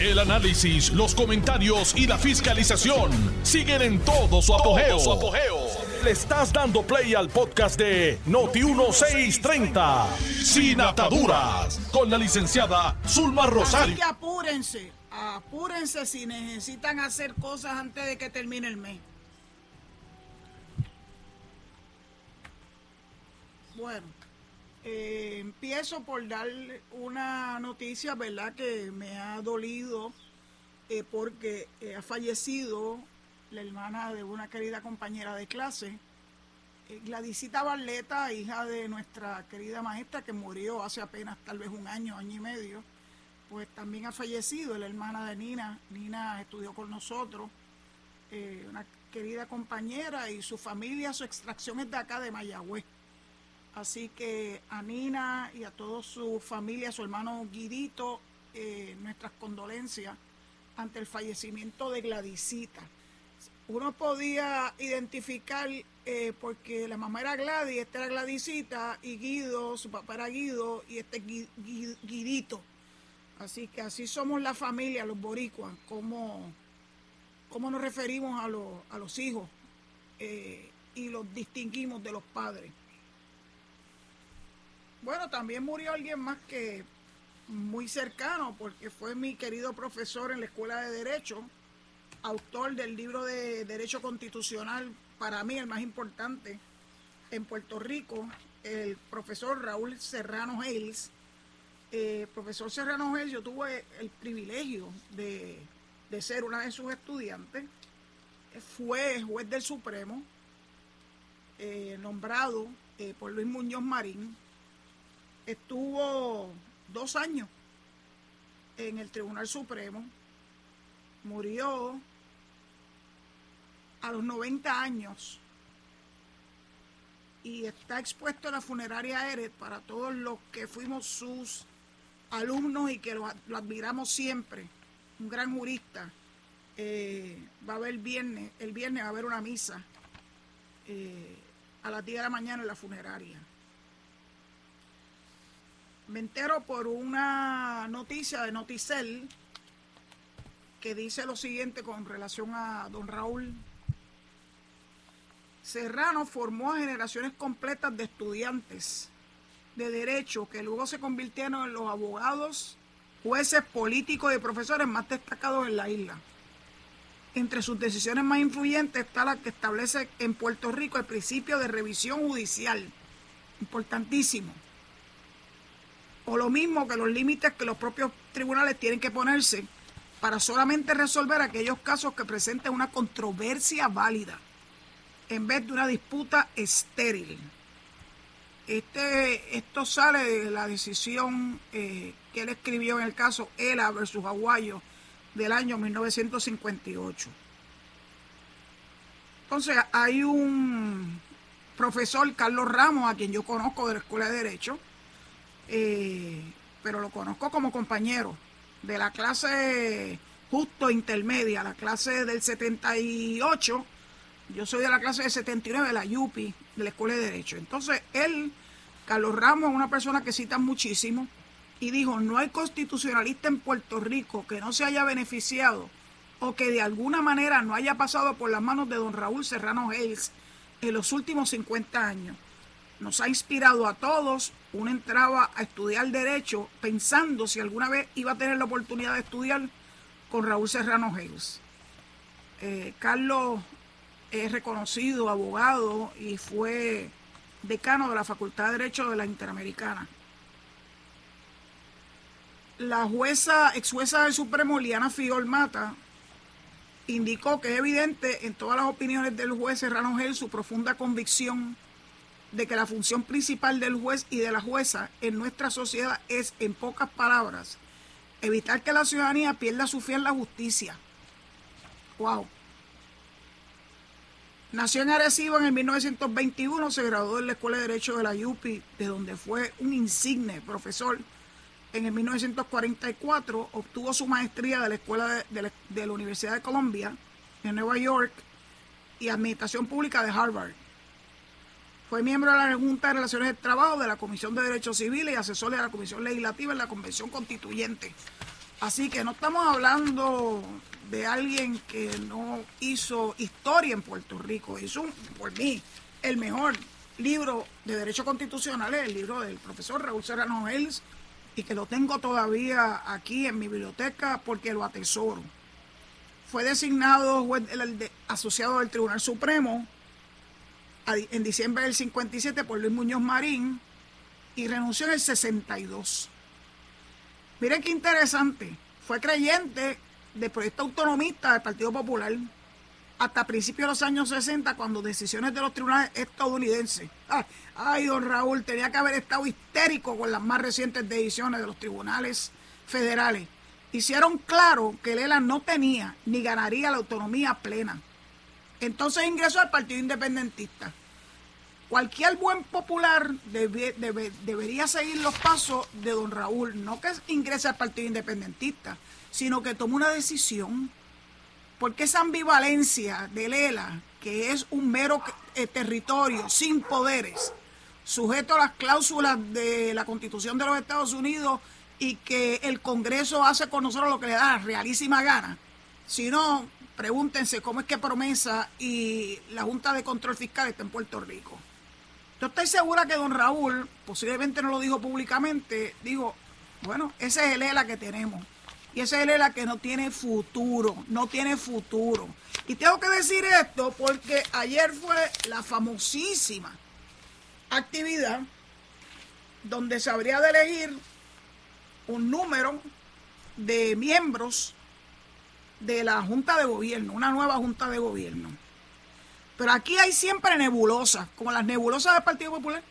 El análisis, los comentarios y la fiscalización siguen en todo su apogeo. Le estás dando play al podcast de Noti1630, Sin Ataduras, con la licenciada Zulma Así Rosario. que apúrense, apúrense si necesitan hacer cosas antes de que termine el mes. Bueno, eh, empiezo por dar una noticia, ¿verdad? Que me ha dolido eh, porque eh, ha fallecido la hermana de una querida compañera de clase, Gladysita Barleta, hija de nuestra querida maestra que murió hace apenas tal vez un año, año y medio pues también ha fallecido, la hermana de Nina. Nina estudió con nosotros, una querida compañera y su familia, su extracción es de acá de Mayagüez. Así que a Nina y a toda su familia, su hermano Guidito, eh, nuestras condolencias ante el fallecimiento de Gladysita. Uno podía identificar, eh, porque la mamá era Gladys, esta era Gladysita, y Guido, su papá era Guido, y este es Gui- Gui- Guidito. Así que así somos la familia, los boricuas, cómo, cómo nos referimos a, los, a los hijos eh, y los distinguimos de los padres. Bueno, también murió alguien más que muy cercano, porque fue mi querido profesor en la Escuela de Derecho, autor del libro de Derecho Constitucional, para mí el más importante en Puerto Rico, el profesor Raúl Serrano Hales eh, profesor Serrano Gel, yo tuve el privilegio de, de ser una de sus estudiantes. Fue juez del Supremo, eh, nombrado eh, por Luis Muñoz Marín. Estuvo dos años en el Tribunal Supremo. Murió a los 90 años y está expuesto en la funeraria Eret para todos los que fuimos sus alumnos y que lo, lo admiramos siempre. Un gran jurista. Eh, va a haber viernes, el viernes va a haber una misa eh, a las 10 de la mañana en la funeraria. Me entero por una noticia de Noticel que dice lo siguiente con relación a don Raúl Serrano formó a generaciones completas de estudiantes de derecho que luego se convirtieron en los abogados, jueces, políticos y profesores más destacados en la isla. Entre sus decisiones más influyentes está la que establece en Puerto Rico el principio de revisión judicial, importantísimo. O lo mismo que los límites que los propios tribunales tienen que ponerse para solamente resolver aquellos casos que presenten una controversia válida en vez de una disputa estéril. Este, esto sale de la decisión eh, que él escribió en el caso ELA versus Aguayo del año 1958. Entonces, hay un profesor, Carlos Ramos, a quien yo conozco de la Escuela de Derecho, pero lo conozco como compañero de la clase justo intermedia, la clase del 78 yo soy de la clase de 79 de la YUPI, de la Escuela de Derecho. Entonces, él, Carlos Ramos, una persona que cita muchísimo y dijo, no hay constitucionalista en Puerto Rico que no se haya beneficiado o que de alguna manera no haya pasado por las manos de don Raúl Serrano Hayes en los últimos 50 años. Nos ha inspirado a todos. Uno entraba a estudiar Derecho pensando si alguna vez iba a tener la oportunidad de estudiar con Raúl Serrano Hayes. Eh, Carlos es reconocido abogado y fue decano de la Facultad de Derecho de la Interamericana. La jueza, ex jueza del Supremo, Liana Fiol Mata, indicó que es evidente en todas las opiniones del juez Serrano Gel su profunda convicción de que la función principal del juez y de la jueza en nuestra sociedad es, en pocas palabras, evitar que la ciudadanía pierda su fe en la justicia. Wow. Nació en Arecibo en el 1921, se graduó en la Escuela de Derecho de la UPI, de donde fue un insigne profesor. En el 1944 obtuvo su maestría de la Escuela de, de la, de la Universidad de Columbia en Nueva York y Administración Pública de Harvard. Fue miembro de la Junta de Relaciones del Trabajo, de la Comisión de Derechos Civiles y asesor de la Comisión Legislativa en la Convención Constituyente. Así que no estamos hablando de alguien que no hizo historia en Puerto Rico. Hizo, un, por mí, el mejor libro de Derecho Constitucional, el libro del profesor Raúl Serrano Hels, y que lo tengo todavía aquí en mi biblioteca porque lo atesoro. Fue designado juez, asociado del Tribunal Supremo en diciembre del 57 por Luis Muñoz Marín y renunció en el 62. Miren qué interesante. Fue creyente del proyecto autonomista del Partido Popular hasta principios de los años 60 cuando decisiones de los tribunales estadounidenses. Ay, don Raúl, tenía que haber estado histérico con las más recientes decisiones de los tribunales federales. Hicieron claro que Lela no tenía ni ganaría la autonomía plena. Entonces ingresó al Partido Independentista. Cualquier buen popular debería seguir los pasos de don Raúl, no que ingrese al Partido Independentista, sino que tome una decisión. Porque esa ambivalencia de Lela, que es un mero eh, territorio sin poderes, sujeto a las cláusulas de la Constitución de los Estados Unidos y que el Congreso hace con nosotros lo que le da realísima gana. Si no, pregúntense cómo es que Promesa y la Junta de Control Fiscal está en Puerto Rico. Yo estoy segura que don Raúl, posiblemente no lo dijo públicamente, digo, bueno, ese es el ELA que tenemos. Y ese es el ELA que no tiene futuro, no tiene futuro. Y tengo que decir esto porque ayer fue la famosísima actividad donde se habría de elegir un número de miembros de la Junta de Gobierno, una nueva Junta de Gobierno. Pero aquí hay siempre nebulosas, como las nebulosas del Partido Popular.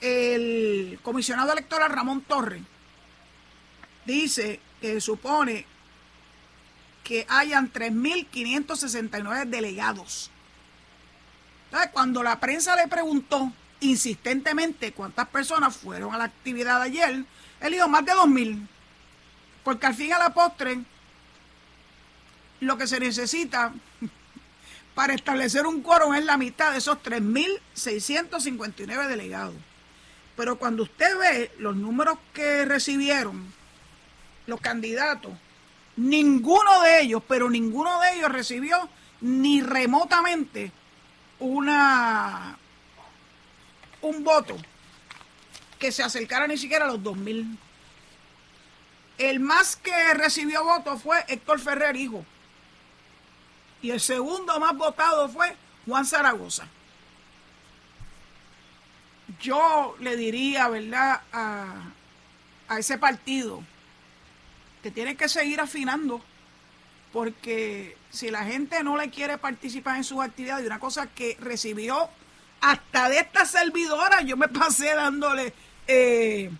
El comisionado electoral Ramón Torres dice que supone que hayan 3.569 delegados. Entonces, cuando la prensa le preguntó insistentemente cuántas personas fueron a la actividad ayer, él dijo más de 2.000. Porque al fin y a la postre, lo que se necesita para establecer un quórum es la mitad de esos 3.659 delegados. Pero cuando usted ve los números que recibieron los candidatos, ninguno de ellos, pero ninguno de ellos recibió ni remotamente una un voto que se acercara ni siquiera a los 2.000. El más que recibió votos fue Héctor Ferrer, hijo y el segundo más votado fue Juan Zaragoza. Yo le diría, ¿verdad?, a, a ese partido que tiene que seguir afinando, porque si la gente no le quiere participar en sus actividades, una cosa que recibió hasta de esta servidora, yo me pasé dándole eh,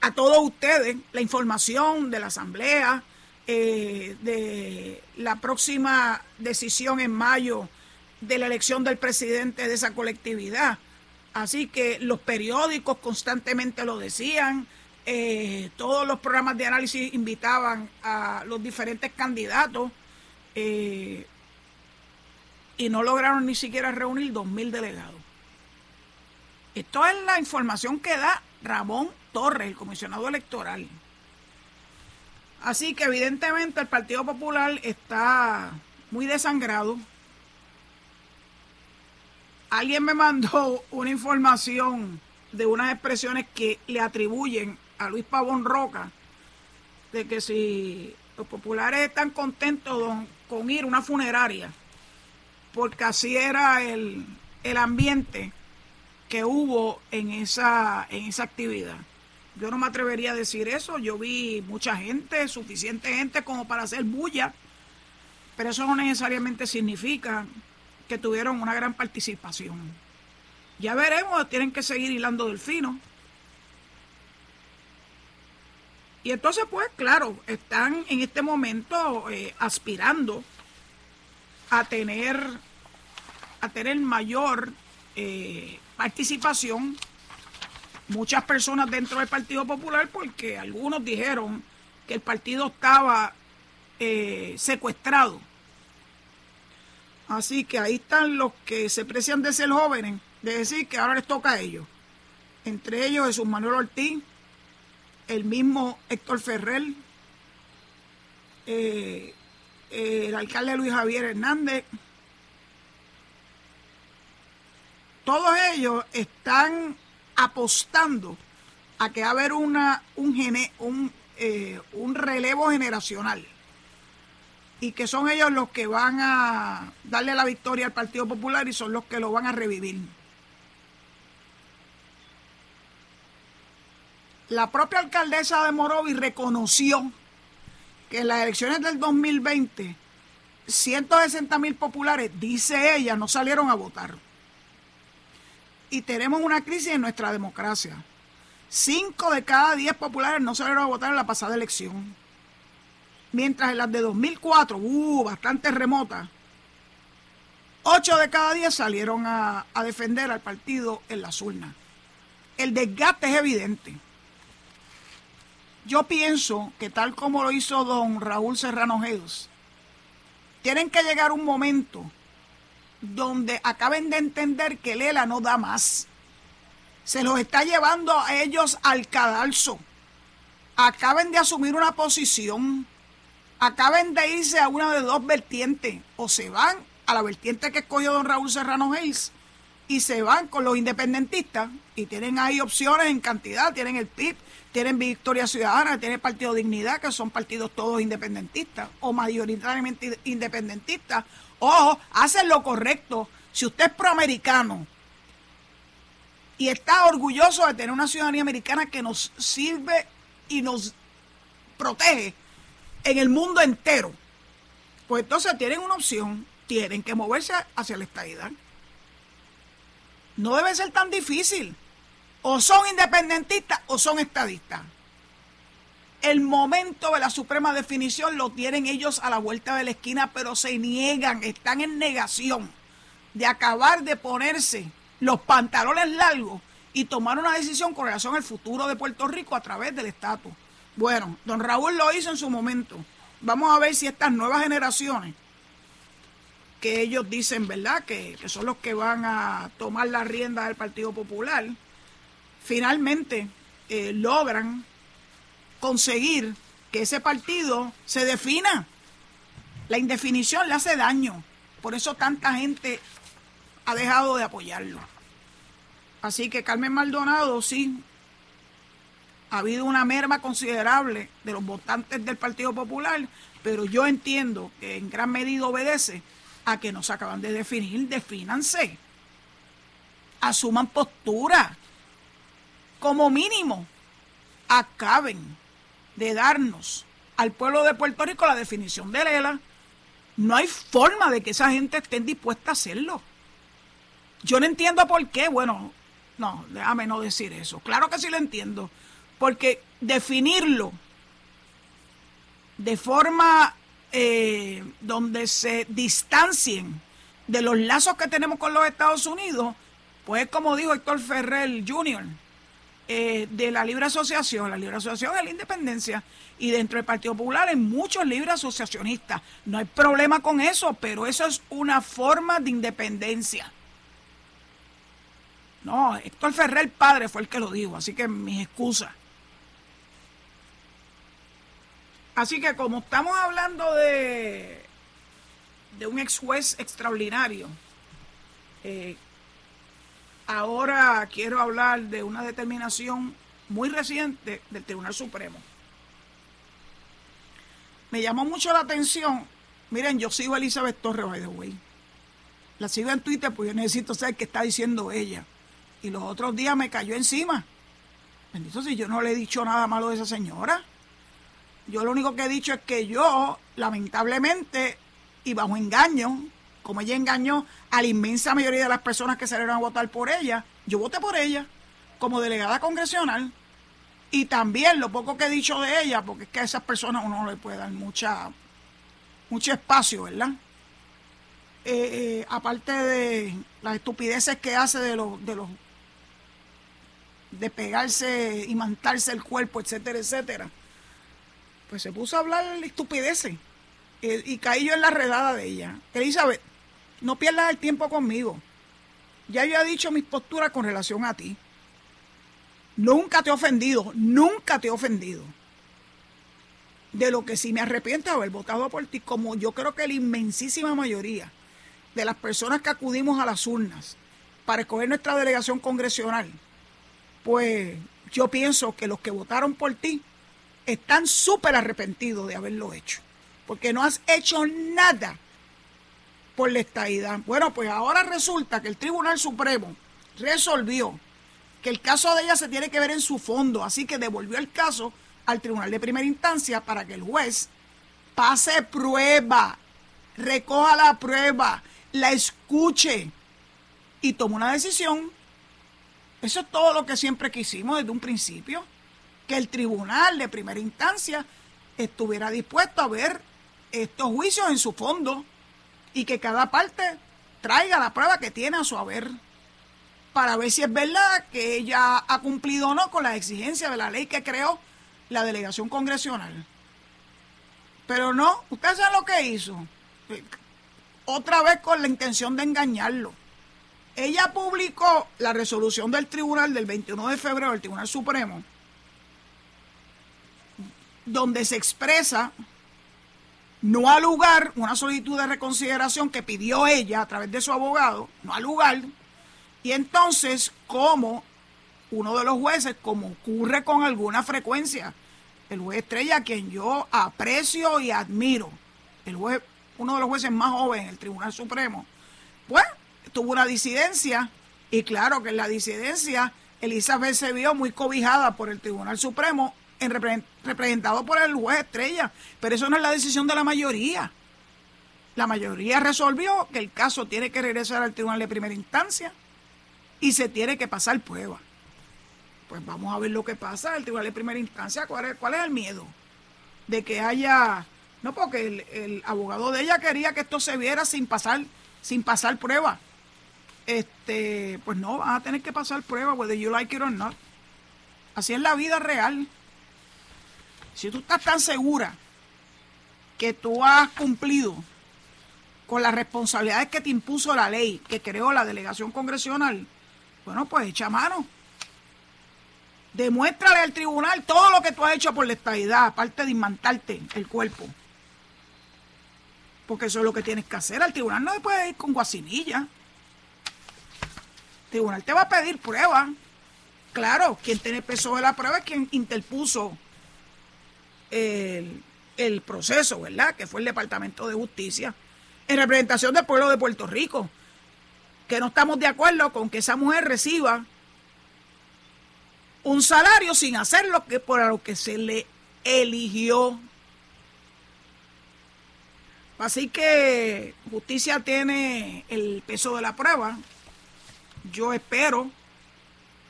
a todos ustedes la información de la asamblea, eh, de la próxima decisión en mayo de la elección del presidente de esa colectividad. Así que los periódicos constantemente lo decían, eh, todos los programas de análisis invitaban a los diferentes candidatos eh, y no lograron ni siquiera reunir dos mil delegados. Esto es la información que da Ramón Torres, el comisionado electoral. Así que evidentemente el Partido Popular está muy desangrado. Alguien me mandó una información de unas expresiones que le atribuyen a Luis Pavón Roca, de que si los populares están contentos con ir a una funeraria, porque así era el, el ambiente que hubo en esa, en esa actividad. Yo no me atrevería a decir eso. Yo vi mucha gente, suficiente gente como para hacer bulla, pero eso no necesariamente significa que tuvieron una gran participación. Ya veremos, tienen que seguir hilando del fino. Y entonces, pues, claro, están en este momento eh, aspirando a tener, a tener mayor eh, participación muchas personas dentro del Partido Popular porque algunos dijeron que el partido estaba eh, secuestrado. Así que ahí están los que se precian de ser jóvenes, de decir que ahora les toca a ellos. Entre ellos Jesús Manuel Ortiz, el mismo Héctor Ferrer, eh, el alcalde Luis Javier Hernández, todos ellos están apostando a que va a haber una, un, un, eh, un relevo generacional y que son ellos los que van a darle la victoria al Partido Popular y son los que lo van a revivir. La propia alcaldesa de Morovi reconoció que en las elecciones del 2020 160 mil populares, dice ella, no salieron a votar. Y tenemos una crisis en nuestra democracia. Cinco de cada diez populares no salieron a votar en la pasada elección. Mientras en las de 2004, uh, bastante remota, ocho de cada diez salieron a, defender al partido en las urnas. El desgaste es evidente. Yo pienso que tal como lo hizo don Raúl Serrano Gedos, tienen que llegar un momento donde acaben de entender que Lela no da más. Se los está llevando a ellos al cadalso. Acaben de asumir una posición. Acaben de irse a una de dos vertientes. O se van a la vertiente que escogió don Raúl Serrano Hayes y se van con los independentistas y tienen ahí opciones en cantidad. Tienen el PIB, tienen Victoria Ciudadana, tienen Partido Dignidad, que son partidos todos independentistas o mayoritariamente independentistas. Ojo, hacen lo correcto. Si usted es proamericano y está orgulloso de tener una ciudadanía americana que nos sirve y nos protege en el mundo entero, pues entonces tienen una opción, tienen que moverse hacia la estadidad. No debe ser tan difícil o son independentistas o son estadistas. El momento de la suprema definición lo tienen ellos a la vuelta de la esquina, pero se niegan, están en negación de acabar de ponerse los pantalones largos y tomar una decisión con relación al futuro de Puerto Rico a través del estatus. Bueno, don Raúl lo hizo en su momento. Vamos a ver si estas nuevas generaciones, que ellos dicen, ¿verdad?, que, que son los que van a tomar la rienda del Partido Popular, finalmente eh, logran conseguir que ese partido se defina. La indefinición le hace daño. Por eso tanta gente ha dejado de apoyarlo. Así que Carmen Maldonado sí ha habido una merma considerable de los votantes del Partido Popular, pero yo entiendo que en gran medida obedece a que nos acaban de definir, defínanse, asuman postura, como mínimo, acaben de darnos al pueblo de Puerto Rico la definición de Lela. No hay forma de que esa gente esté dispuesta a hacerlo. Yo no entiendo por qué. Bueno, no, déjame no decir eso. Claro que sí lo entiendo. Porque definirlo de forma eh, donde se distancien de los lazos que tenemos con los Estados Unidos, pues como dijo Héctor Ferrer Jr., eh, de la libre asociación. La libre asociación es la independencia y dentro del Partido Popular hay muchos libres asociacionistas. No hay problema con eso, pero eso es una forma de independencia. No, Héctor Ferrer padre fue el que lo dijo, así que mis excusas. Así que como estamos hablando de, de un ex juez extraordinario, eh, Ahora quiero hablar de una determinación muy reciente del Tribunal Supremo. Me llamó mucho la atención. Miren, yo sigo a Elizabeth Torres, by the way. La sigo en Twitter porque yo necesito saber qué está diciendo ella. Y los otros días me cayó encima. Bendito si yo no le he dicho nada malo de esa señora. Yo lo único que he dicho es que yo, lamentablemente, y bajo engaño, como ella engañó a la inmensa mayoría de las personas que salieron a votar por ella, yo voté por ella como delegada congresional. Y también lo poco que he dicho de ella, porque es que a esas personas uno no le puede dar mucha, mucho espacio, ¿verdad? Eh, eh, aparte de las estupideces que hace de los, de los de pegarse y mantarse el cuerpo, etcétera, etcétera, pues se puso a hablar de estupideces. Eh, y caí yo en la redada de ella. Elizabeth, no pierdas el tiempo conmigo. Ya yo he dicho mis posturas con relación a ti. Nunca te he ofendido, nunca te he ofendido. De lo que sí me arrepiento de haber votado por ti, como yo creo que la inmensísima mayoría de las personas que acudimos a las urnas para escoger nuestra delegación congresional, pues yo pienso que los que votaron por ti están súper arrepentidos de haberlo hecho, porque no has hecho nada por la estadidad. Bueno, pues ahora resulta que el Tribunal Supremo resolvió que el caso de ella se tiene que ver en su fondo, así que devolvió el caso al Tribunal de Primera Instancia para que el juez pase prueba, recoja la prueba, la escuche y tome una decisión. Eso es todo lo que siempre quisimos desde un principio, que el Tribunal de Primera Instancia estuviera dispuesto a ver estos juicios en su fondo y que cada parte traiga la prueba que tiene a su haber para ver si es verdad que ella ha cumplido o no con las exigencias de la ley que creó la delegación congresional. Pero no, ustedes saben lo que hizo. Otra vez con la intención de engañarlo. Ella publicó la resolución del tribunal del 21 de febrero del Tribunal Supremo, donde se expresa no al lugar una solicitud de reconsideración que pidió ella a través de su abogado, no al lugar, y entonces como uno de los jueces, como ocurre con alguna frecuencia, el juez Estrella, quien yo aprecio y admiro, el juez, uno de los jueces más jóvenes del Tribunal Supremo, pues tuvo una disidencia. Y claro que en la disidencia Elizabeth se vio muy cobijada por el Tribunal Supremo en representado por el juez Estrella, pero eso no es la decisión de la mayoría. La mayoría resolvió que el caso tiene que regresar al tribunal de primera instancia y se tiene que pasar prueba. Pues vamos a ver lo que pasa el tribunal de primera instancia. ¿Cuál es, cuál es el miedo? De que haya... No, porque el, el, abogado de ella quería que esto se viera sin pasar, sin pasar prueba. Este, pues no, van a tener que pasar prueba, whether you like it or not. Así es la vida real. Si tú estás tan segura que tú has cumplido con las responsabilidades que te impuso la ley que creó la delegación congresional, bueno, pues echa mano. Demuéstrale al tribunal todo lo que tú has hecho por la estadidad, aparte de inmantarte el cuerpo. Porque eso es lo que tienes que hacer. Al tribunal no le puedes ir con guasinilla. El tribunal te va a pedir pruebas. Claro, quien tiene peso de la prueba es quien interpuso el, proceso, ¿verdad? Que fue el Departamento de Justicia, en representación del pueblo de Puerto Rico, que no estamos de acuerdo con que esa mujer reciba un salario sin hacer lo que por lo que se le eligió. Así que justicia tiene el peso de la prueba. Yo espero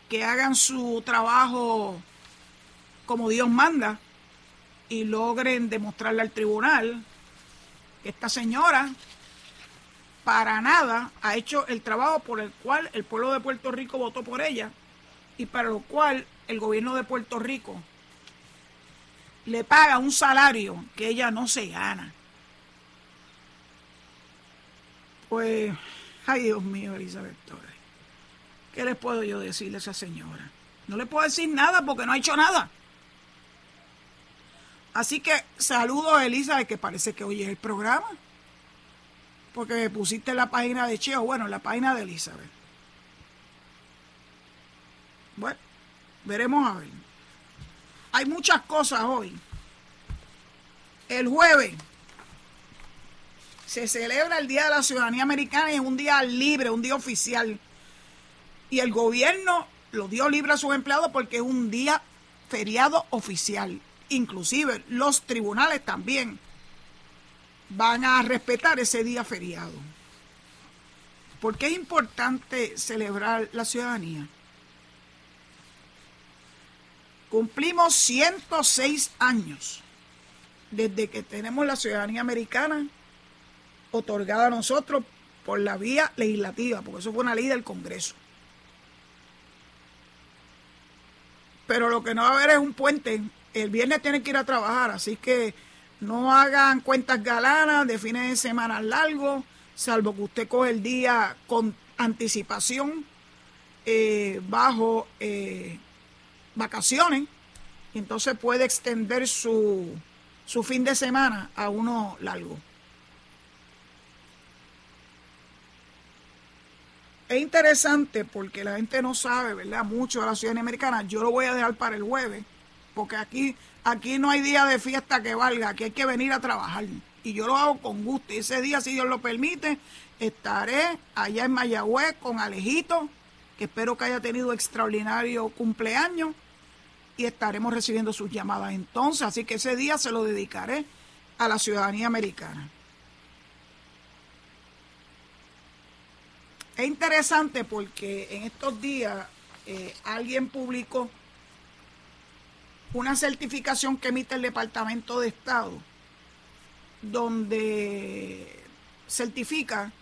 que hagan su trabajo como Dios manda y logren demostrarle al tribunal que esta señora para nada ha hecho el trabajo por el cual el pueblo de Puerto Rico votó por ella y para lo cual el gobierno de Puerto Rico le paga un salario que ella no se gana. Pues, ay Dios mío, Elizabeth Torres, ¿qué les puedo yo decirle a esa señora? No le puedo decir nada porque no ha hecho nada. Así que saludo a Elizabeth, que parece que oye el programa. Porque me pusiste la página de Cheo, bueno, en la página de Elizabeth. Bueno, veremos a ver. Hay muchas cosas hoy. El jueves se celebra el Día de la Ciudadanía Americana y es un día libre, un día oficial. Y el gobierno lo dio libre a sus empleados porque es un día feriado oficial inclusive los tribunales también van a respetar ese día feriado. ¿Por qué es importante celebrar la ciudadanía? Cumplimos 106 años desde que tenemos la ciudadanía americana otorgada a nosotros por la vía legislativa, porque eso fue una ley del Congreso. Pero lo que no va a haber es un puente el viernes tienen que ir a trabajar, así que no hagan cuentas galanas de fines de semana largos, salvo que usted coge el día con anticipación eh, bajo eh, vacaciones y entonces puede extender su, su fin de semana a uno largo. Es interesante porque la gente no sabe, ¿verdad? Mucho de la ciudadanía americana. Yo lo voy a dejar para el jueves, porque aquí, aquí no hay día de fiesta que valga, aquí hay que venir a trabajar. Y yo lo hago con gusto. Y ese día, si Dios lo permite, estaré allá en Mayagüez con Alejito, que espero que haya tenido extraordinario cumpleaños, y estaremos recibiendo sus llamadas entonces. Así que ese día se lo dedicaré a la ciudadanía americana. Es interesante porque en estos días eh, alguien publicó una certificación que emite el Departamento de Estado, donde certifica,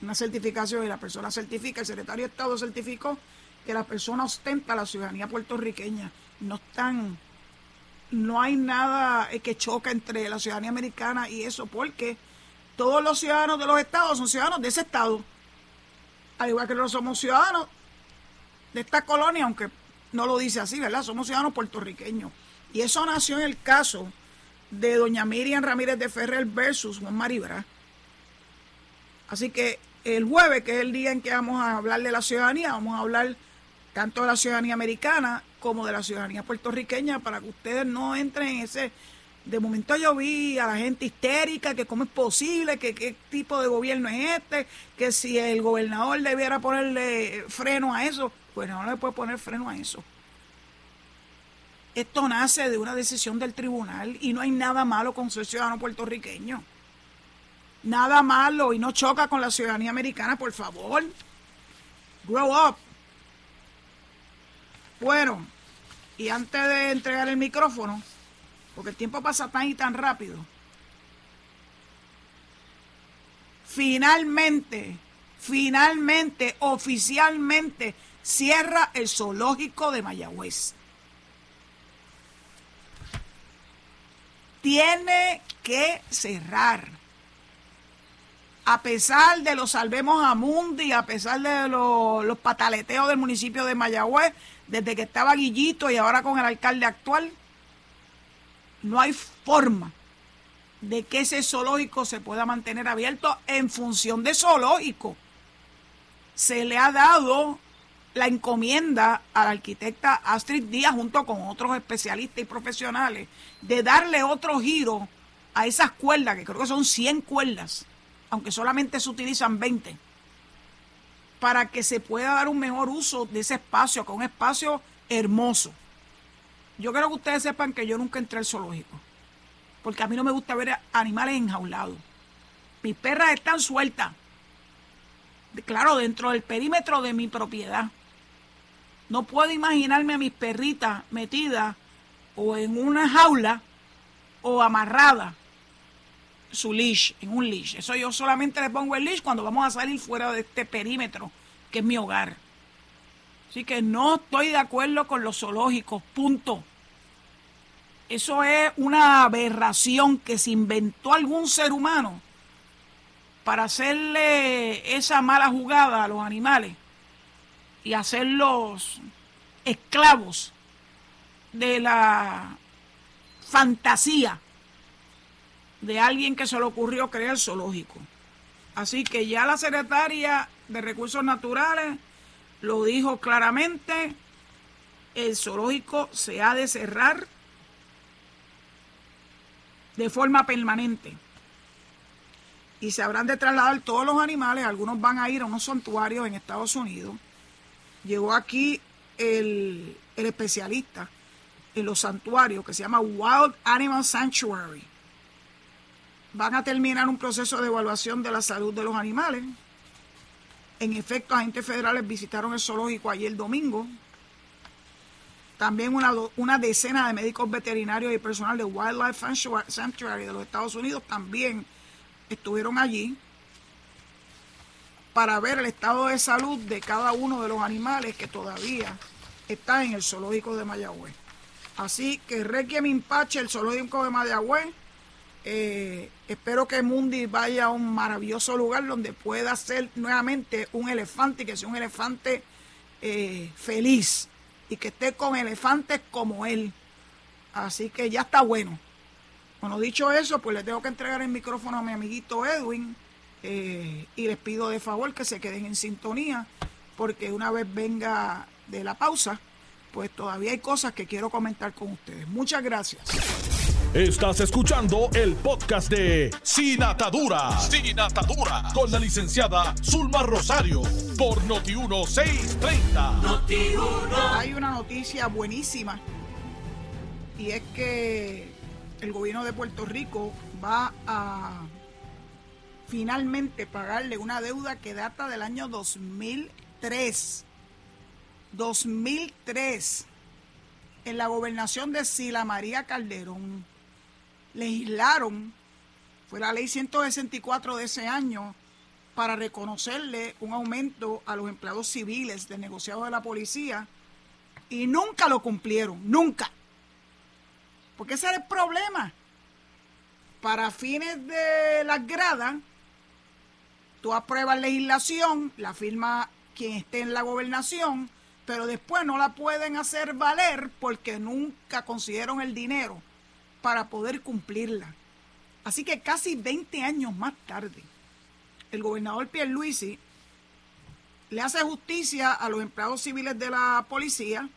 una certificación y la persona certifica, el secretario de Estado certificó que la persona ostenta la ciudadanía puertorriqueña. No están, no hay nada eh, que choca entre la ciudadanía americana y eso, porque todos los ciudadanos de los estados son ciudadanos de ese estado al igual que no somos ciudadanos de esta colonia, aunque no lo dice así, ¿verdad? Somos ciudadanos puertorriqueños. Y eso nació en el caso de doña Miriam Ramírez de Ferrer versus Juan Maribra. Así que el jueves, que es el día en que vamos a hablar de la ciudadanía, vamos a hablar tanto de la ciudadanía americana como de la ciudadanía puertorriqueña para que ustedes no entren en ese de momento yo vi a la gente histérica, que cómo es posible, que qué tipo de gobierno es este, que si el gobernador debiera ponerle freno a eso, pues no le puede poner freno a eso. Esto nace de una decisión del tribunal y no hay nada malo con ser ciudadano puertorriqueño. Nada malo y no choca con la ciudadanía americana, por favor. Grow up. Bueno, y antes de entregar el micrófono, porque el tiempo pasa tan y tan rápido. Finalmente, finalmente, oficialmente, cierra el zoológico de Mayagüez. Tiene que cerrar. A pesar de los salvemos a Mundi, a pesar de los, los pataleteos del municipio de Mayagüez, desde que estaba Guillito y ahora con el alcalde actual, no hay forma de que ese zoológico se pueda mantener abierto en función de zoológico. Se le ha dado la encomienda a la arquitecta Astrid Díaz junto con otros especialistas y profesionales de darle otro giro a esas cuerdas, que creo que son 100 cuerdas, aunque solamente se utilizan 20, para que se pueda dar un mejor uso de ese espacio, con un espacio hermoso. Yo quiero que ustedes sepan que yo nunca entré al zoológico. Porque a mí no me gusta ver animales enjaulados. Mis perras están sueltas. Claro, dentro del perímetro de mi propiedad. No puedo imaginarme a mis perritas metidas o en una jaula o amarrada su leash, en un leash. Eso yo solamente le pongo el leash cuando vamos a salir fuera de este perímetro, que es mi hogar. Así que no estoy de acuerdo con los zoológicos, punto. Eso es una aberración que se inventó algún ser humano para hacerle esa mala jugada a los animales y hacerlos esclavos de la fantasía de alguien que se le ocurrió crear zoológico. Así que ya la secretaria de Recursos Naturales lo dijo claramente, el zoológico se ha de cerrar de forma permanente. Y se habrán de trasladar todos los animales, algunos van a ir a unos santuarios en Estados Unidos. Llegó aquí el, el especialista en los santuarios que se llama Wild Animal Sanctuary. Van a terminar un proceso de evaluación de la salud de los animales en efecto, agentes federales visitaron el zoológico ayer domingo. También una, una decena de médicos veterinarios y personal de Wildlife Sanctuary de los Estados Unidos también estuvieron allí para ver el estado de salud de cada uno de los animales que todavía están en el zoológico de Mayagüez. Así que Requiem Impache, el zoológico de Mayagüez, eh, espero que Mundi vaya a un maravilloso lugar donde pueda ser nuevamente un elefante y que sea un elefante eh, feliz y que esté con elefantes como él. Así que ya está bueno. Bueno, dicho eso, pues le tengo que entregar el micrófono a mi amiguito Edwin eh, y les pido de favor que se queden en sintonía porque una vez venga de la pausa, pues todavía hay cosas que quiero comentar con ustedes. Muchas gracias. Estás escuchando el podcast de Sin Atadura. Sin Atadura. Con la licenciada Zulma Rosario. Por Noti1630. Hay una noticia buenísima. Y es que el gobierno de Puerto Rico va a finalmente pagarle una deuda que data del año 2003. 2003. En la gobernación de Sila María Calderón legislaron, fue la ley 164 de ese año, para reconocerle un aumento a los empleados civiles del negociado de la policía y nunca lo cumplieron, nunca. Porque ese era el problema. Para fines de las gradas, tú apruebas legislación, la firma quien esté en la gobernación, pero después no la pueden hacer valer porque nunca consiguieron el dinero para poder cumplirla. Así que casi 20 años más tarde, el gobernador Pierluisi le hace justicia a los empleados civiles de la policía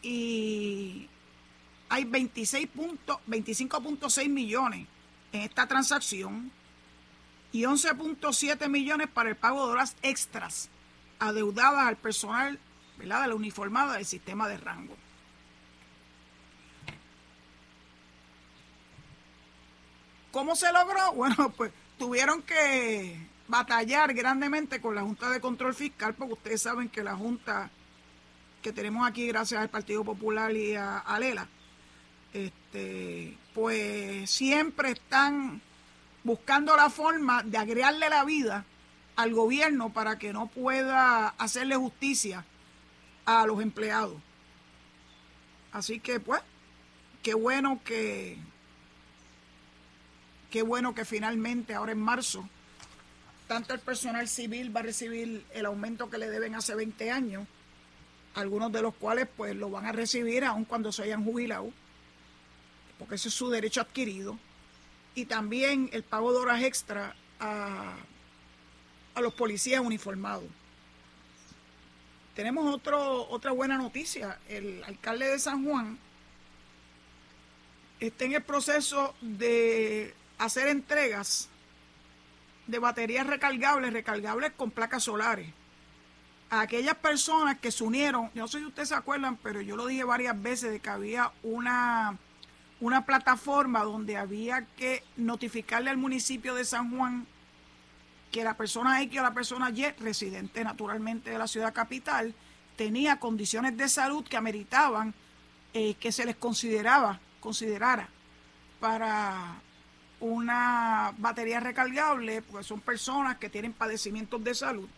y hay 25.6 millones en esta transacción y 11.7 millones para el pago de horas extras adeudadas al personal ¿verdad? de la uniformada del sistema de rango. ¿Cómo se logró? Bueno, pues tuvieron que batallar grandemente con la Junta de Control Fiscal, porque ustedes saben que la Junta que tenemos aquí, gracias al Partido Popular y a, a Lela, este, pues siempre están buscando la forma de agregarle la vida al gobierno para que no pueda hacerle justicia a los empleados. Así que pues, qué bueno que, qué bueno que finalmente ahora en marzo, tanto el personal civil va a recibir el aumento que le deben hace 20 años, algunos de los cuales pues lo van a recibir aun cuando se hayan jubilado porque ese es su derecho adquirido, y también el pago de horas extra a, los policías uniformados. Tenemos otro, otra buena noticia. El alcalde de San Juan está en el proceso de hacer entregas de baterías recargables, recargables con placas solares. A aquellas personas que se unieron, no sé si ustedes se acuerdan, pero yo lo dije varias veces de que había una una plataforma donde había que notificarle al municipio de San Juan que la persona X o la persona Y, residente naturalmente de la ciudad capital, tenía condiciones de salud que ameritaban eh, que se les consideraba, considerara para una batería recargable, porque son personas que tienen padecimientos de salud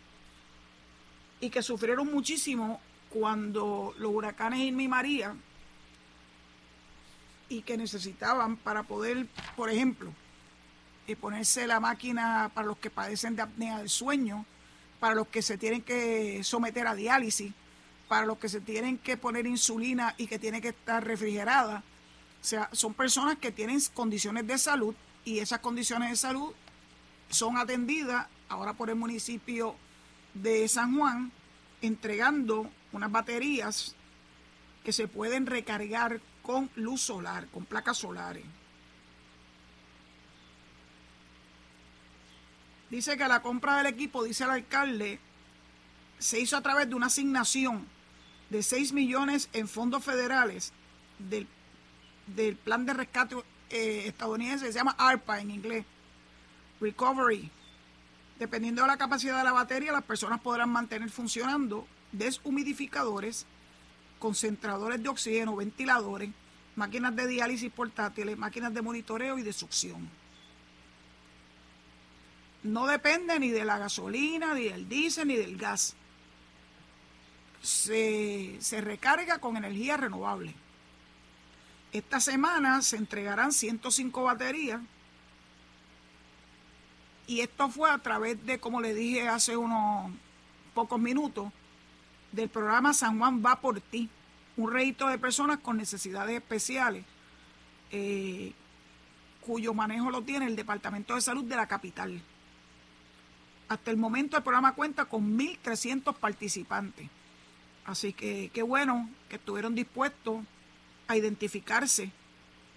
y que sufrieron muchísimo cuando los huracanes Irma y María y que necesitaban para poder, por ejemplo, eh, ponerse la máquina para los que padecen de apnea del sueño, para los que se tienen que someter a diálisis, para los que se tienen que poner insulina y que tiene que estar refrigerada. O sea, son personas que tienen condiciones de salud y esas condiciones de salud son atendidas ahora por el municipio de San Juan, entregando unas baterías que se pueden recargar con luz solar, con placas solares. Dice que la compra del equipo, dice el alcalde, se hizo a través de una asignación de 6 millones en fondos federales del, plan de rescate eh, estadounidense, se llama ARPA en inglés, Recovery. Dependiendo de la capacidad de la batería, las personas podrán mantener funcionando deshumidificadores, concentradores de oxígeno, ventiladores, máquinas de diálisis portátiles, máquinas de monitoreo y de succión. No depende ni de la gasolina, ni del diésel, ni del gas. Se, se recarga con energía renovable. Esta semana se entregarán 105 baterías y esto fue a través de, como le dije hace unos pocos minutos, del programa San Juan va por ti, un registro de personas con necesidades especiales, eh, cuyo manejo lo tiene el Departamento de Salud de la capital. Hasta el momento el programa cuenta con 1.300 participantes. Así que qué bueno que estuvieron dispuestos a identificarse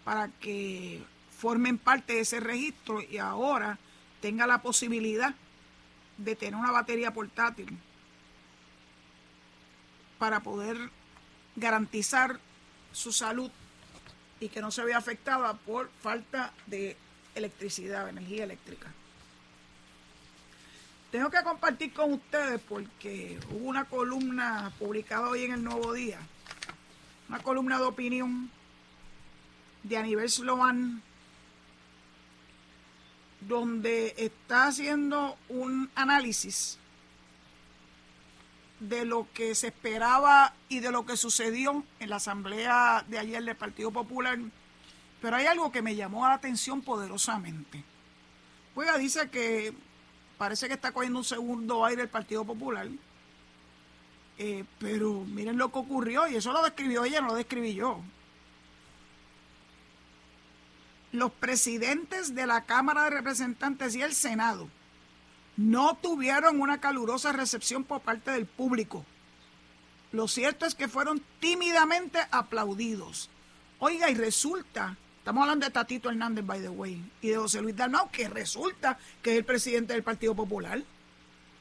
para que formen parte de ese registro y ahora tenga la posibilidad de tener una batería portátil para poder garantizar su salud y que no se vea afectada por falta de electricidad, energía eléctrica. Tengo que compartir con ustedes porque hubo una columna publicada hoy en el Nuevo Día, una columna de opinión de Aníbal Sloan, donde está haciendo un análisis de lo que se esperaba y de lo que sucedió en la asamblea de ayer del Partido Popular, pero hay algo que me llamó la atención poderosamente. Oiga, dice que parece que está cogiendo un segundo aire el Partido Popular, eh, pero miren lo que ocurrió, y eso lo describió ella, no lo describí yo. Los presidentes de la Cámara de Representantes y el Senado no tuvieron una calurosa recepción por parte del público. Lo cierto es que fueron tímidamente aplaudidos. Oiga, y resulta, estamos hablando de Tatito Hernández, by the way, y de José Luis Dalmau, que resulta que es el presidente del Partido Popular,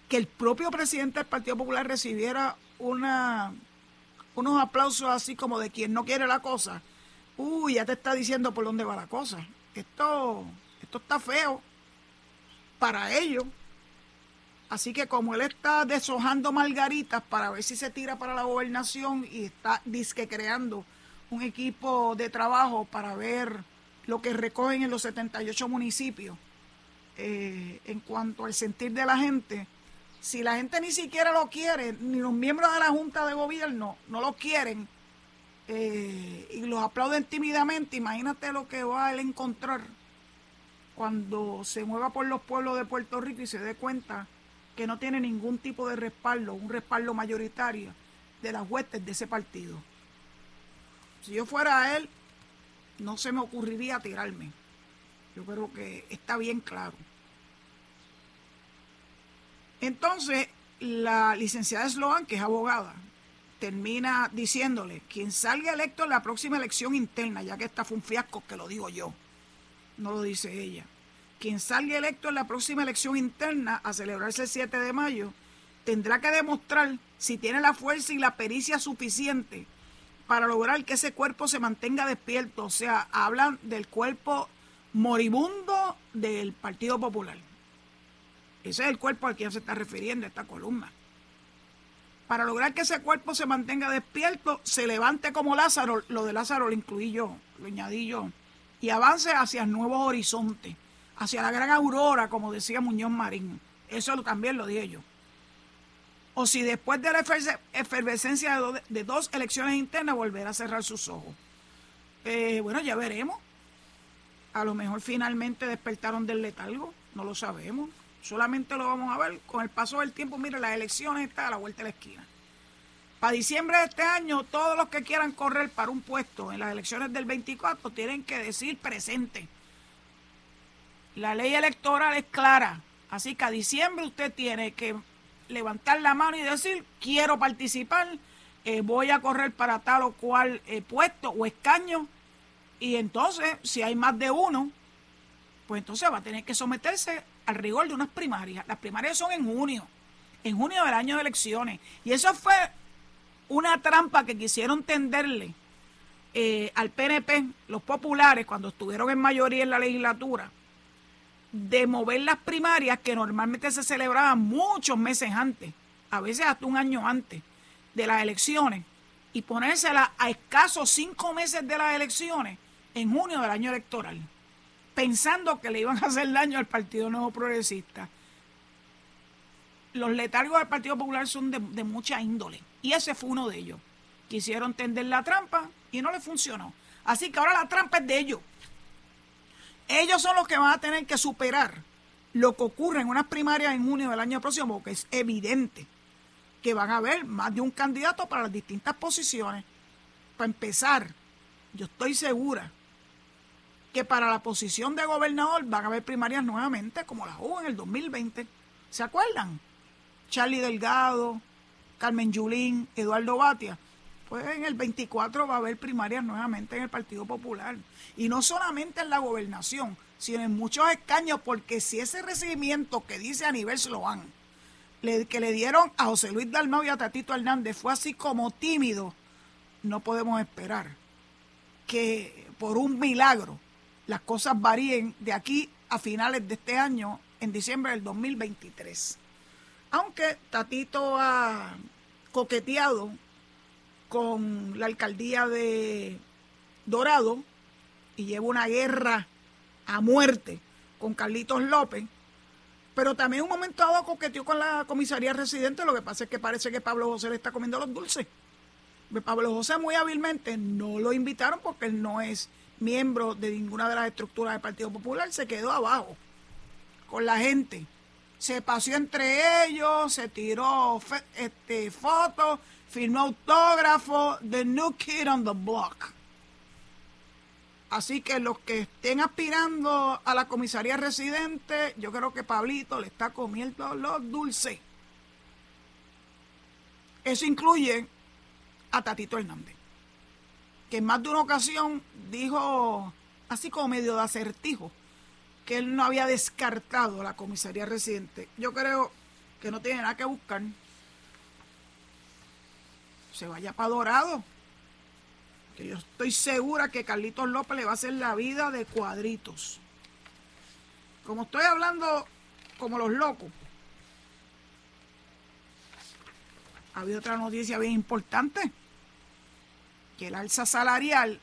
que el propio presidente del Partido Popular recibiera una, unos aplausos así como de quien no quiere la cosa. Uy, ya te está diciendo por dónde va la cosa. Esto, esto está feo para ellos. Así que como él está deshojando margaritas para ver si se tira para la gobernación y está disque creando un equipo de trabajo para ver lo que recogen en los 78 municipios eh, en cuanto al sentir de la gente, si la gente ni siquiera lo quiere, ni los miembros de la Junta de Gobierno no lo quieren eh, y los aplauden tímidamente, imagínate lo que va a él encontrar cuando se mueva por los pueblos de Puerto Rico y se dé cuenta que no tiene ningún tipo de respaldo, un respaldo mayoritario de las huestes de ese partido. Si yo fuera él, no se me ocurriría tirarme. Yo creo que está bien claro. Entonces, la licenciada Sloan, que es abogada, termina diciéndole, quien salga electo en la próxima elección interna, ya que esta fue un fiasco, que lo digo yo, no lo dice ella quien salga electo en la próxima elección interna a celebrarse el 7 de mayo tendrá que demostrar si tiene la fuerza y la pericia suficiente para lograr que ese cuerpo se mantenga despierto. O sea, hablan del cuerpo moribundo del Partido Popular. Ese es el cuerpo al que se está refiriendo esta columna. Para lograr que ese cuerpo se mantenga despierto, se levante como Lázaro, lo de Lázaro lo incluí yo, lo añadí yo, y avance hacia nuevos horizontes hacia la gran aurora, como decía Muñoz Marín. Eso también lo dije yo. O si después de la efervescencia de, dos elecciones internas volverá a cerrar sus ojos. Eh, bueno, ya veremos. A lo mejor finalmente despertaron del letargo, no lo sabemos. Solamente lo vamos a ver con el paso del tiempo. Mire, las elecciones están a la vuelta de la esquina. Para diciembre de este año, todos los que quieran correr para un puesto en las elecciones del 24 tienen que decir presente la ley electoral es clara, así que a diciembre usted tiene que levantar la mano y decir, quiero participar, eh, voy a correr para tal o cual eh, puesto o escaño, y entonces, si hay más de uno, pues entonces va a tener que someterse al rigor de unas primarias. Las primarias son en junio, en junio del año de elecciones. Y eso fue una trampa que quisieron tenderle eh, al PNP, los populares, cuando estuvieron en mayoría en la legislatura de mover las primarias que normalmente se celebraban muchos meses antes, a veces hasta un año antes de las elecciones, y ponérselas a escasos cinco meses de las elecciones en junio del año electoral, pensando que le iban a hacer daño al Partido Nuevo Progresista. Los letargos del Partido Popular son de, de mucha índole, y ese fue uno de ellos. Quisieron tender la trampa y no le funcionó. Así que ahora la trampa es de ellos ellos son los que van a tener que superar lo que ocurre en unas primarias en junio del año próximo, porque es evidente que van a haber más de un candidato para las distintas posiciones. Para empezar, yo estoy segura que para la posición de gobernador van a haber primarias nuevamente, como las hubo en el 2020. ¿Se acuerdan? Charlie Delgado, Carmen Yulín, Eduardo Batia. Pues en el 24 va a haber primarias nuevamente en el Partido Popular. Y no solamente en la gobernación, sino en muchos escaños, porque si ese recibimiento que dice Aníbal Sloan, que le dieron a José Luis Dalmau y a Tatito Hernández fue así como tímido, no podemos esperar que por un milagro las cosas varíen de aquí a finales de este año, en diciembre del 2023. Aunque Tatito ha coqueteado con la alcaldía de Dorado y lleva una guerra a muerte con Carlitos López, pero también un momento dado coqueteó con la comisaría residente, lo que pasa es que parece que Pablo José le está comiendo los dulces. Pablo José muy hábilmente no lo invitaron porque él no es miembro de ninguna de las estructuras del Partido Popular, se quedó abajo con la gente. Se paseó entre ellos, se tiró este, fotos, firmó autógrafo, The New Kid on the Block. Así que los que estén aspirando a la comisaría residente, yo creo que Pablito le está comiendo los dulces. Eso incluye a Tatito Hernández, que en más de una ocasión dijo, así como medio de acertijo, que él no había descartado la comisaría residente. Yo creo que no tiene nada que buscar. Se vaya para Dorado que yo estoy segura que Carlitos López le va a hacer la vida de cuadritos. Como estoy hablando como los locos, había otra noticia bien importante, que el alza salarial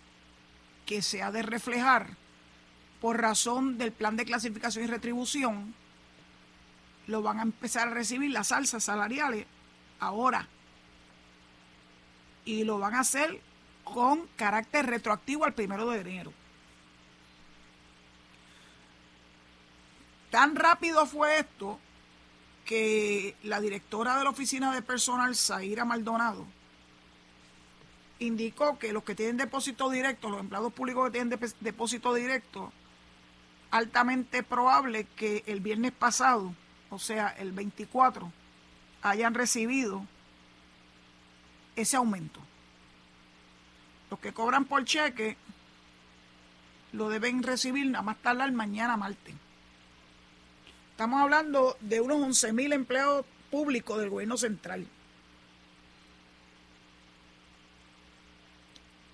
que se ha de reflejar por razón del plan de clasificación y retribución, lo van a empezar a recibir las alzas salariales ahora. Y lo van a hacer con carácter retroactivo al primero de enero. Tan rápido fue esto que la directora de la oficina de personal, Zaira Maldonado, indicó que los que tienen depósito directo, los empleados públicos que tienen depósito directo, altamente probable que el viernes pasado, o sea, el 24, hayan recibido ese aumento. Los que cobran por cheque lo deben recibir nada más tardar mañana martes. Estamos hablando de unos 11.000 empleados públicos del gobierno central.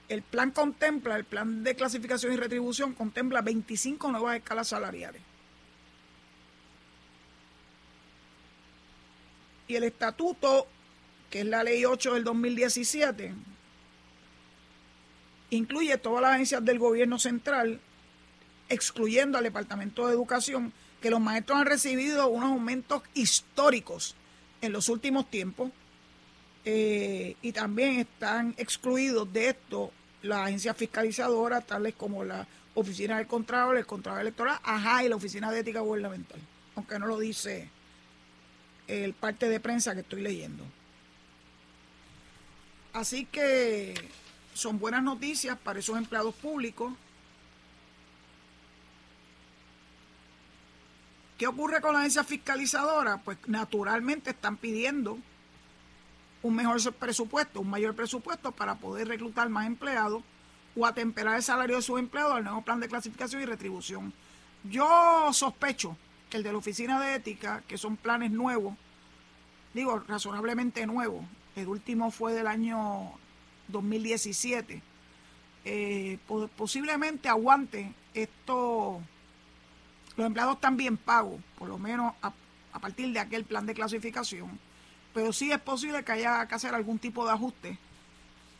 El plan contempla, el plan de clasificación y retribución contempla 25 nuevas escalas salariales. Y el estatuto, que es la ley 8 del 2017, incluye todas las agencias del gobierno central, excluyendo al Departamento de Educación, que los maestros han recibido unos aumentos históricos en los últimos tiempos. Eh, y también están excluidos de esto las agencias fiscalizadoras, tales como la Oficina del Contralor, el Contralor Electoral, ajá, y la Oficina de Ética Gubernamental, aunque no lo dice el parte de prensa que estoy leyendo. Así que son buenas noticias para esos empleados públicos. ¿Qué ocurre con la agencia fiscalizadora? Pues naturalmente están pidiendo un mejor presupuesto, un mayor presupuesto para poder reclutar más empleados o atemperar el salario de sus empleados al nuevo plan de clasificación y retribución. Yo sospecho que el de la Oficina de Ética, que son planes nuevos, digo, razonablemente nuevos, el último fue del año 2017, eh, posiblemente aguante esto, los empleados están bien pagos, por lo menos a, partir de aquel plan de clasificación, pero sí es posible que haya que hacer algún tipo de ajuste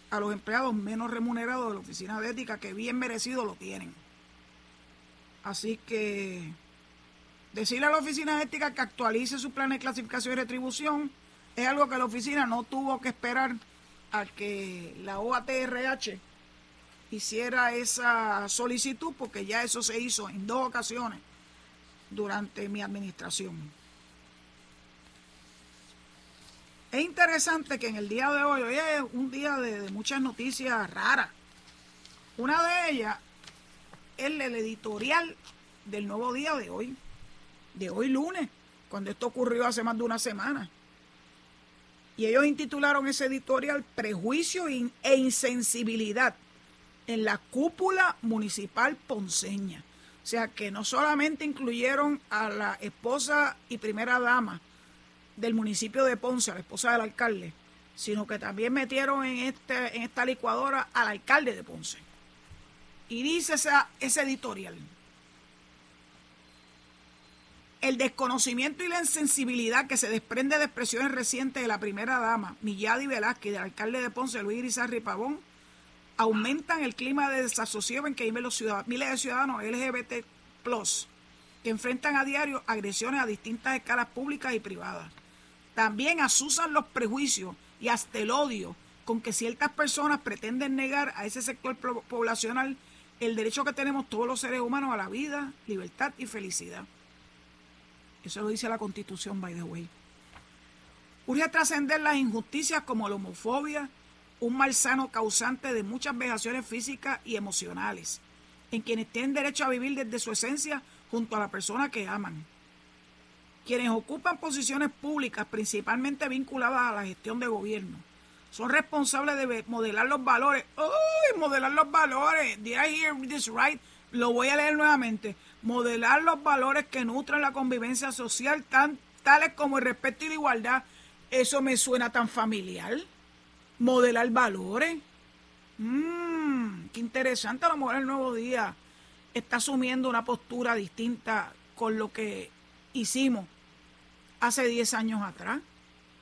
a los empleados menos remunerados de la oficina de ética, que bien merecido lo tienen. Así que decirle a la oficina de ética que actualice su plan de clasificación y retribución es algo que la oficina no tuvo que esperar a que la OATRH hiciera esa solicitud porque ya eso se hizo en dos ocasiones durante mi administración. Es interesante que en el día de hoy, hoy es un día de, muchas noticias raras. Una de ellas es el editorial del nuevo día de hoy, de hoy lunes, cuando esto ocurrió hace más de una semana. Y ellos intitularon ese editorial Prejuicio e Insensibilidad en la cúpula municipal ponceña. O sea que no solamente incluyeron a la esposa y primera dama del municipio de Ponce, a la esposa del alcalde, sino que también metieron en, este, en esta licuadora al alcalde de Ponce. Y dice esa, ese editorial, el desconocimiento y la insensibilidad que se desprende de expresiones recientes de la primera dama, Milladi Velázquez, y del alcalde de Ponce, Luis Irizarri Pavón, aumentan el clima de desasosiego en que viven los miles de ciudadanos LGBT que enfrentan a diario agresiones a distintas escalas públicas y privadas. También asusan los prejuicios y hasta el odio con que ciertas personas pretenden negar a ese sector poblacional el derecho que tenemos todos los seres humanos a la vida, libertad y felicidad. Eso lo dice la Constitución, by the way. Urge trascender las injusticias como la homofobia, un malsano causante de muchas vejaciones físicas y emocionales, en quienes tienen derecho a vivir desde su esencia junto a la persona que aman. Quienes ocupan posiciones públicas, principalmente vinculadas a la gestión de gobierno, son responsables de modelar los valores. ¡Uy! Modelar los valores. Did I hear this right? Lo voy a leer nuevamente. Modelar los valores que nutren la convivencia social, tan, tales como el respeto y la igualdad. Eso me suena tan familiar modelar valores. Mmm, qué interesante, a lo mejor el nuevo día está asumiendo una postura distinta con lo que hicimos hace 10 años atrás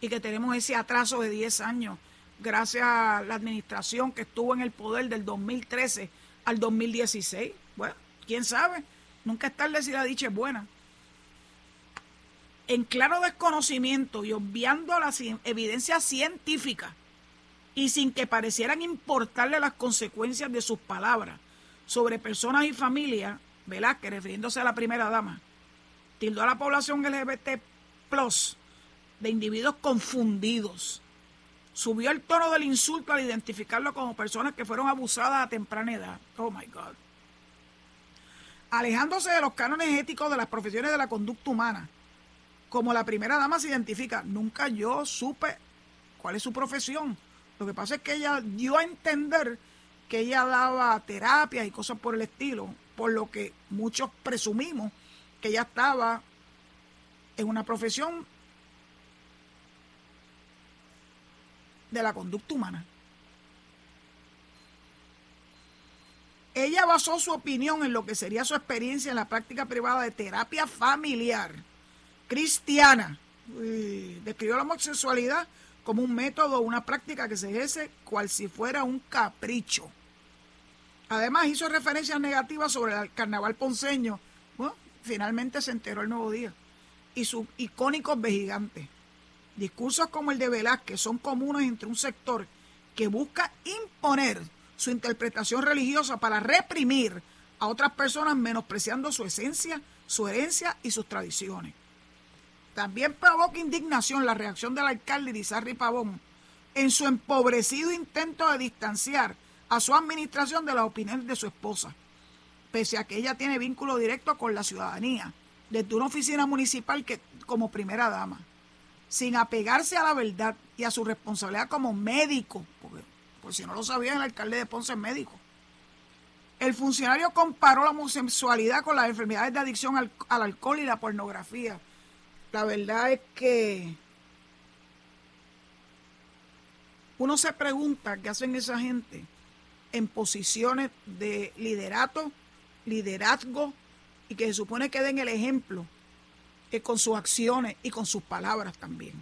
y que tenemos ese atraso de 10 años gracias a la administración que estuvo en el poder del 2013 al 2016. Quién sabe, nunca es tarde si la dicha es buena. En claro desconocimiento y obviando las evidencias científicas y sin que parecieran importarle las consecuencias de sus palabras sobre personas y familias, que refiriéndose a la primera dama, tildó a la población LGBT plus de individuos confundidos. Subió el tono del insulto al identificarlo como personas que fueron abusadas a temprana edad. Oh my God. Alejándose de los cánones éticos de las profesiones de la conducta humana. Como la primera dama se identifica, nunca yo supe cuál es su profesión lo que pasa es que ella dio a entender que ella daba terapias y cosas por el estilo, por lo que muchos presumimos que ella estaba en una profesión de la conducta humana. Ella basó su opinión en lo que sería su experiencia en la práctica privada de terapia familiar cristiana. describió la homosexualidad como un método una práctica que se ejerce cual si fuera un capricho. Además hizo referencias negativas sobre el carnaval ponceño. Bueno, finalmente se enteró el nuevo día. Y sus icónicos vejigantes. Discursos como el de Velázquez son comunes entre un sector que busca imponer su interpretación religiosa para reprimir a otras personas menospreciando su esencia, su herencia y sus tradiciones. También provoca indignación la reacción del alcalde Irizarry Pavón en su empobrecido intento de distanciar a su administración de las opiniones de su esposa, pese a que ella tiene vínculo directo con la ciudadanía, desde una oficina municipal que, como primera dama, sin apegarse a la verdad y a su responsabilidad como médico, porque por si no lo sabían, el alcalde de Ponce es médico. El funcionario comparó la homosexualidad con las enfermedades de adicción al alcohol y la pornografía la verdad es que uno se pregunta qué hacen esa gente en posiciones de liderato, liderazgo, y que se supone que den el ejemplo que con sus acciones y con sus palabras también.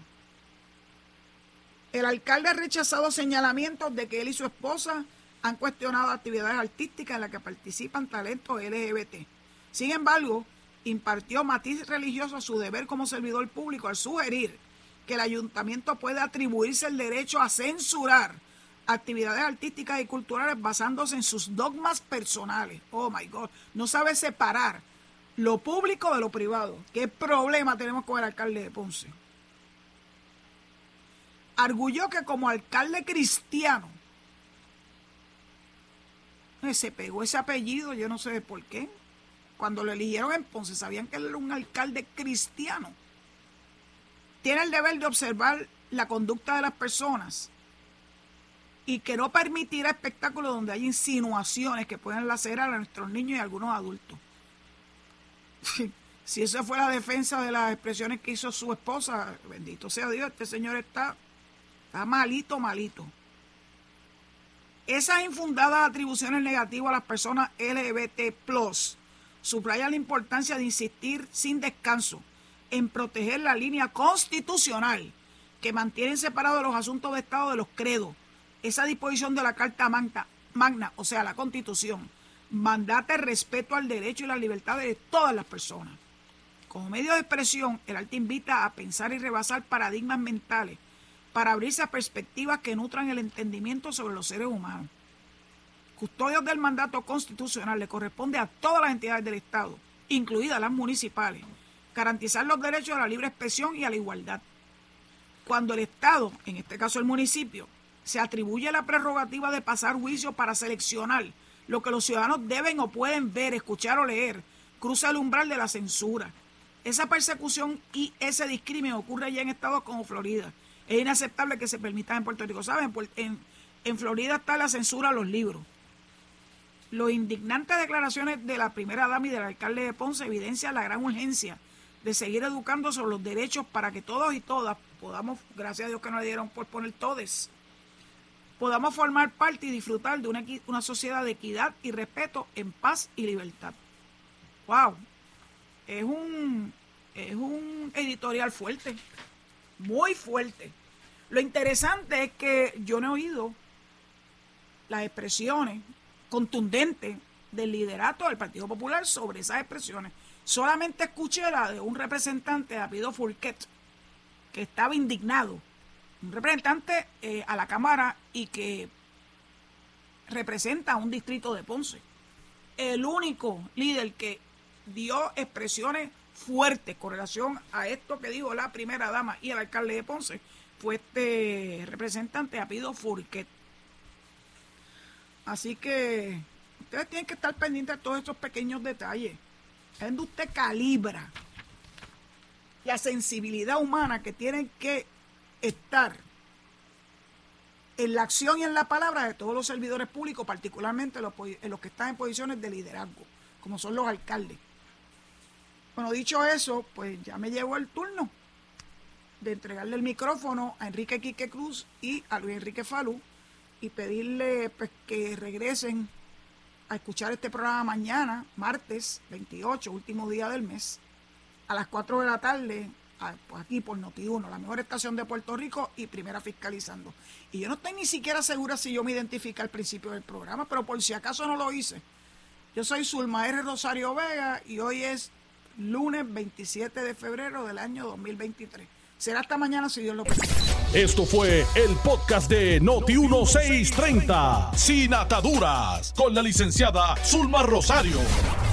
El alcalde ha rechazado señalamientos de que él y su esposa han cuestionado actividades artísticas en las que participan talentos LGBT. Sin embargo, impartió matiz religioso a su deber como servidor público al sugerir que el ayuntamiento puede atribuirse el derecho a censurar actividades artísticas y culturales basándose en sus dogmas personales. Oh my God, no sabe separar lo público de lo privado. ¿Qué problema tenemos con el alcalde de Ponce? Arguyó que como alcalde cristiano, eh, se pegó ese apellido, yo no sé por qué. Cuando lo eligieron en Ponce, sabían que él era un alcalde cristiano. Tiene el deber de observar la conducta de las personas y que no permitirá espectáculos donde hay insinuaciones que pueden lacerar a nuestros niños y algunos adultos. si esa fue la defensa de las expresiones que hizo su esposa, bendito sea Dios, este señor está, está malito, malito. Esas infundadas atribuciones negativas a las personas LGBT, subraya la importancia de insistir sin descanso en proteger la línea constitucional que mantiene separados los asuntos de Estado de los credos. Esa disposición de la Carta Magna, Magna o sea, la Constitución, mandate respeto al derecho y la libertad de todas las personas. Como medio de expresión, el arte invita a pensar y rebasar paradigmas mentales para abrirse a perspectivas que nutran el entendimiento sobre los seres humanos. Custodios del mandato constitucional le corresponde a todas las entidades del Estado, incluidas las municipales, garantizar los derechos a la libre expresión y a la igualdad. Cuando el Estado, en este caso el municipio, se atribuye la prerrogativa de pasar juicio para seleccionar lo que los ciudadanos deben o pueden ver, escuchar o leer, cruza el umbral de la censura. Esa persecución y ese discrimen ocurre ya en estados como Florida. Es inaceptable que se permita en Puerto Rico. ¿Saben? En, Florida está la censura a los libros. Los indignantes declaraciones de la primera dama y del alcalde de Ponce evidencian la gran urgencia de seguir educando sobre los derechos para que todos y todas podamos, gracias a Dios que nos dieron por poner todes, podamos formar parte y disfrutar de una, una sociedad de equidad y respeto en paz y libertad. ¡Wow! Es un, es un editorial fuerte, muy fuerte. Lo interesante es que yo no he oído las expresiones contundentes del liderato del Partido Popular sobre esas expresiones. Solamente escuché la de un representante, David Fulquet, que estaba indignado. Un representante eh, a la Cámara y que representa a un distrito de Ponce. El único líder que dio expresiones fuertes con relación a esto que dijo la primera dama y el alcalde de Ponce fue este representante Apido Fulquet. Así que ustedes tienen que estar pendientes de todos estos pequeños detalles es donde usted calibra la sensibilidad humana que tiene que estar en la acción y en la palabra de todos los servidores públicos, particularmente los, los que están en posiciones de liderazgo, como son los alcaldes. Bueno, dicho eso, pues ya me llegó el turno de entregarle el micrófono a Enrique Quique Cruz y a Luis Enrique Falú y pedirle pues, que regresen a escuchar este programa mañana, martes 28, último día del mes, a las 4 de la tarde, pues aquí por Noti1, la mejor estación de Puerto Rico y primera fiscalizando. Y yo no estoy ni siquiera segura si yo me identifico al principio del programa, pero por si acaso no lo hice. Yo soy Zulma R. Rosario Vega y hoy es lunes 27 de febrero del año 2023. Será hasta mañana si Dios lo permite. Esto fue el podcast de Noti1630, sin ataduras, con la licenciada Zulma Rosario.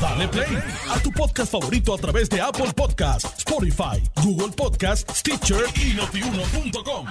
Dale play a tu podcast favorito a través de Apple Podcasts, Spotify, Google Podcasts, Stitcher y notiuno.com.